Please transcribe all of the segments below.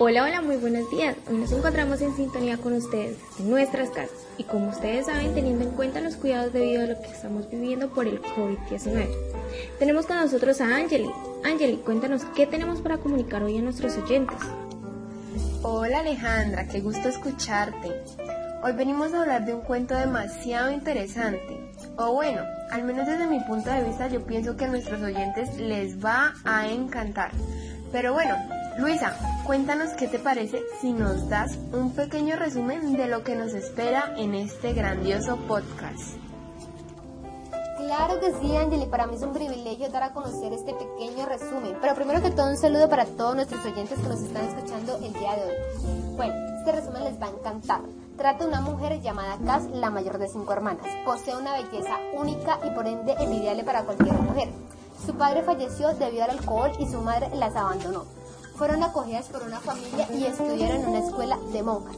Hola, hola, muy buenos días. Hoy nos encontramos en sintonía con ustedes en nuestras casas y como ustedes saben, teniendo en cuenta los cuidados debido a lo que estamos viviendo por el COVID-19. Tenemos con nosotros a Angeli. Angeli, cuéntanos qué tenemos para comunicar hoy a nuestros oyentes. Hola Alejandra, qué gusto escucharte. Hoy venimos a hablar de un cuento demasiado interesante. O bueno, al menos desde mi punto de vista yo pienso que a nuestros oyentes les va a encantar. Pero bueno, Luisa, cuéntanos qué te parece si nos das un pequeño resumen de lo que nos espera en este grandioso podcast. Claro que sí, Angeli, para mí es un privilegio dar a conocer este pequeño resumen. Pero primero que todo, un saludo para todos nuestros oyentes que nos están escuchando el día de hoy. Bueno, este resumen les va a encantar. Trata de una mujer llamada Cass, la mayor de cinco hermanas. Posee una belleza única y por ende envidiable para cualquier mujer. Su padre falleció debido al alcohol y su madre las abandonó fueron acogidas por una familia y estudiaron en una escuela de monjas.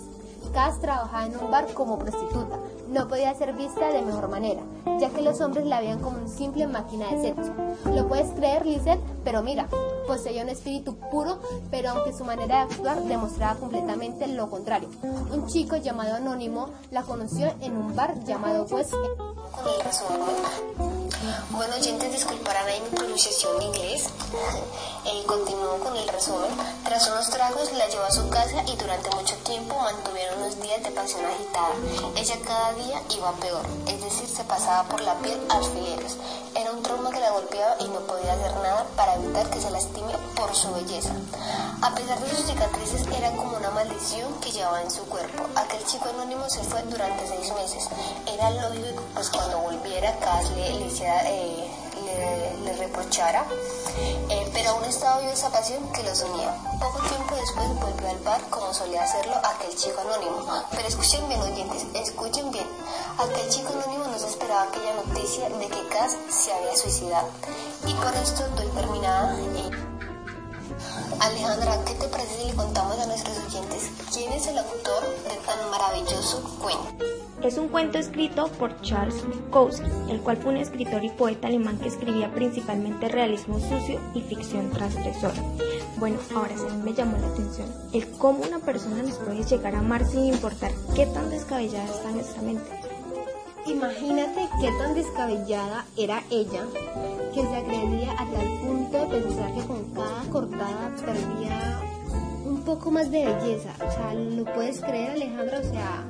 Cass trabajaba en un bar como prostituta. No podía ser vista de mejor manera, ya que los hombres la veían como una simple máquina de sexo. Lo puedes creer, Lizette, pero mira, poseía un espíritu puro, pero aunque su manera de actuar demostraba completamente lo contrario. Un chico llamado Anónimo la conoció en un bar llamado West. Bueno, oyentes, disculparán ahí mi pronunciación de inglés. Continuó con el resumen. Tras unos tragos, la llevó a su casa y durante mucho tiempo mantuvieron unos días de pasión agitada. Ella cada día iba peor, es decir, se pasaba por la piel alfileres. Era un trauma que la golpeaba y no podía hacer nada para evitar que se lastime por su belleza. A pesar de sus cicatrices, era como una maldición que llevaba en su cuerpo. Aquel chico anónimo se fue durante seis meses. Era lógico, pues cuando volviera, Cass le, le eh, le, reprochara, eh, pero aún estaba viva esa pasión que los unía. Poco tiempo después volvió al bar como solía hacerlo aquel chico anónimo. Pero escuchen bien, oyentes, escuchen bien. Aquel chico anónimo no se esperaba aquella noticia de que Cass se había suicidado. Y por esto doy terminada. Eh. Alejandra, ¿qué te parece si le contamos a nuestros oyentes quién es el autor de tan maravilloso cuento? Es un cuento escrito por Charles Bukowski, el cual fue un escritor y poeta alemán que escribía principalmente realismo sucio y ficción transgresora. Bueno, ahora sí me llamó la atención el cómo una persona nos puede llegar a amar sin importar qué tan descabellada está nuestra mente. Imagínate qué tan descabellada era ella que poco más de belleza. O sea, ¿lo puedes creer Alejandra? O sea,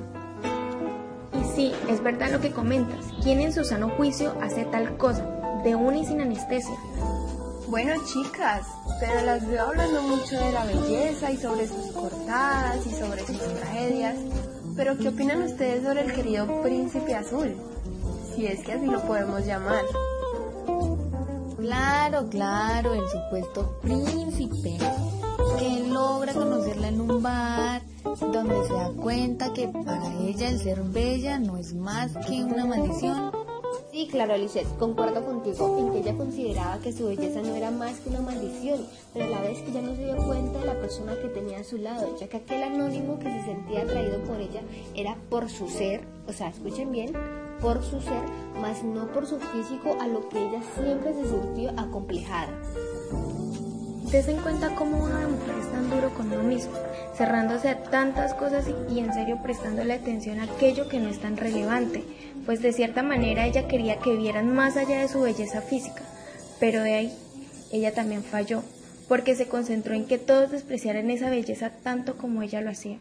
Sí, es verdad lo que comentas. ¿Quién en su sano juicio hace tal cosa? De una y sin anestesia. Bueno, chicas, pero las veo hablando mucho de la belleza y sobre sus cortadas y sobre sus tragedias. Pero, ¿qué opinan ustedes sobre el querido príncipe azul? Si es que así lo podemos llamar. Claro, claro, el supuesto príncipe que logra conocerla en un bar donde se da cuenta que para ella el ser bella no es más que una maldición. Sí, claro, Alice, concuerdo contigo en que ella consideraba que su belleza no era más que una maldición, pero a la vez ella no se dio cuenta de la persona que tenía a su lado, ya que aquel anónimo que se sentía atraído por ella era por su ser, o sea, escuchen bien, por su ser, más no por su físico, a lo que ella siempre se sintió acomplejada. Des en cuenta cómo una mujer es tan duro con uno mismo, cerrándose a tantas cosas y, en serio prestándole atención a aquello que no es tan relevante, pues de cierta manera ella quería que vieran más allá de su belleza física, pero de ahí ella también falló, porque se concentró en que todos despreciaran esa belleza tanto como ella lo hacía.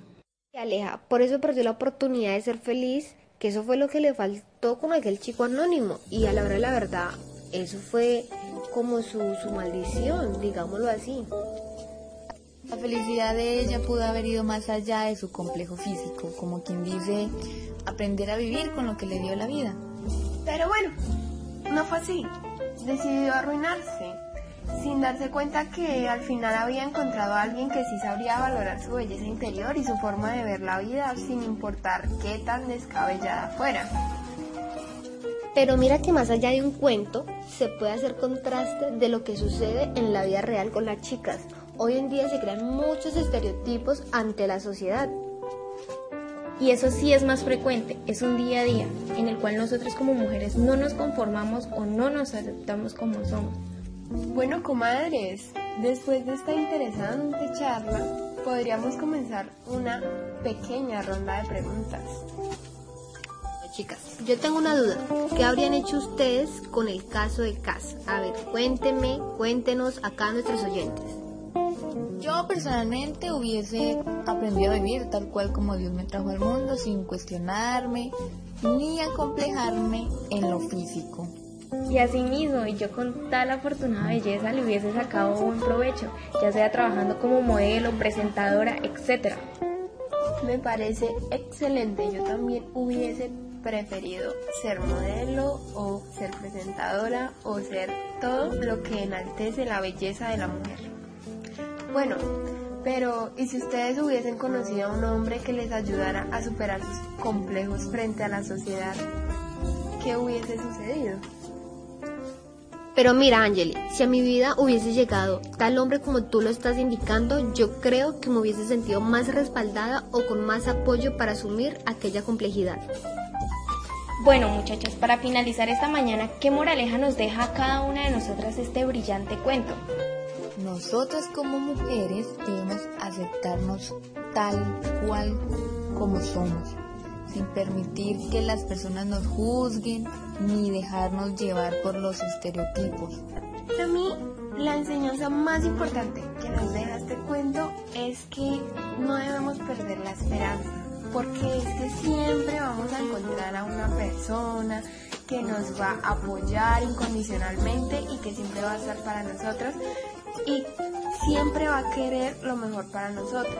Aleja, por eso perdió la oportunidad de ser feliz, que eso fue lo que le faltó con aquel chico anónimo, y a la hora de la verdad, eso fue como su, su maldición, digámoslo así. La felicidad de ella pudo haber ido más allá de su complejo físico, como quien dice, aprender a vivir con lo que le dio la vida. Pero bueno, no fue así. Decidió arruinarse, sin darse cuenta que al final había encontrado a alguien que sí sabría valorar su belleza interior y su forma de ver la vida sin importar qué tan descabellada fuera. Pero mira que más allá de un cuento, se puede hacer contraste de lo que sucede en la vida real con las chicas. Hoy en día se crean muchos estereotipos ante la sociedad. Y eso sí es más frecuente, es un día a día en el cual nosotros como mujeres no nos conformamos o no nos aceptamos como somos. Bueno, comadres, después de esta interesante charla, podríamos comenzar una pequeña ronda de preguntas. Chicas, yo tengo una duda. ¿Qué habrían hecho ustedes con el caso de Cas? A ver, cuéntenme, cuéntenos acá a nuestros oyentes. Yo personalmente hubiese aprendido a vivir tal cual como Dios me trajo al mundo, sin cuestionarme ni acomplejarme en lo físico. Y asimismo, y yo con tal afortunada belleza le hubiese sacado buen provecho, ya sea trabajando como modelo, presentadora, etc. Me parece excelente, yo también hubiese preferido ser modelo o ser presentadora o ser todo lo que enaltece la belleza de la mujer. Bueno, pero ¿y si ustedes hubiesen conocido a un hombre que les ayudara a superar sus complejos frente a la sociedad? ¿Qué hubiese sucedido? Pero mira, Angeli, si a mi vida hubiese llegado tal hombre como tú lo estás indicando, yo creo que me hubiese sentido más respaldada o con más apoyo para asumir aquella complejidad. Bueno, muchachos, para finalizar esta mañana, ¿qué moraleja nos deja a cada una de nosotras este brillante cuento? Nosotras como mujeres debemos aceptarnos tal cual como somos, sin permitir que las personas nos juzguen ni dejarnos llevar por los estereotipos. Para mí, la enseñanza más importante que nos deja este cuento es que no debemos perder la esperanza, porque es que siempre vamos a encontrar a una persona que nos va a apoyar incondicionalmente y que siempre va a estar para nosotros y siempre va a querer lo mejor para nosotros,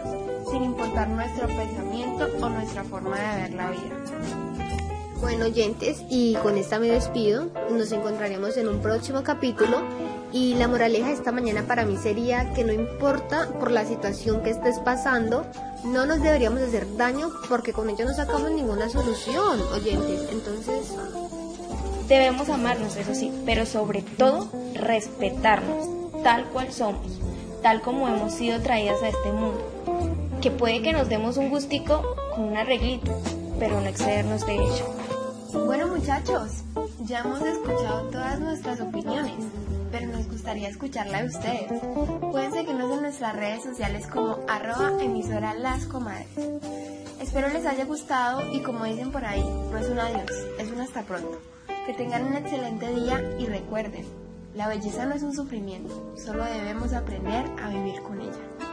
sin importar nuestro pensamiento o nuestra forma de ver la vida. Bueno, oyentes, y con esta me despido. Nos encontraremos en un próximo capítulo. Y la moraleja de esta mañana para mí sería que no importa por la situación que estés pasando, no nos deberíamos hacer daño porque con ello no sacamos ninguna solución, oyentes. Entonces, Debemos amarnos, eso sí, pero sobre todo respetarnos, tal cual somos, tal como hemos sido traídas a este mundo. Que puede que nos demos un gustico con un arreglito, pero no excedernos de ello. Bueno muchachos, ya hemos escuchado todas nuestras opiniones, pero nos gustaría escucharla de ustedes. Pueden seguirnos en nuestras redes sociales como arroba emisora las comadres. Espero les haya gustado y como dicen por ahí, no es un adiós, es un hasta pronto. Que tengan un excelente día y recuerden, la belleza no es un sufrimiento, solo debemos aprender a vivir con ella.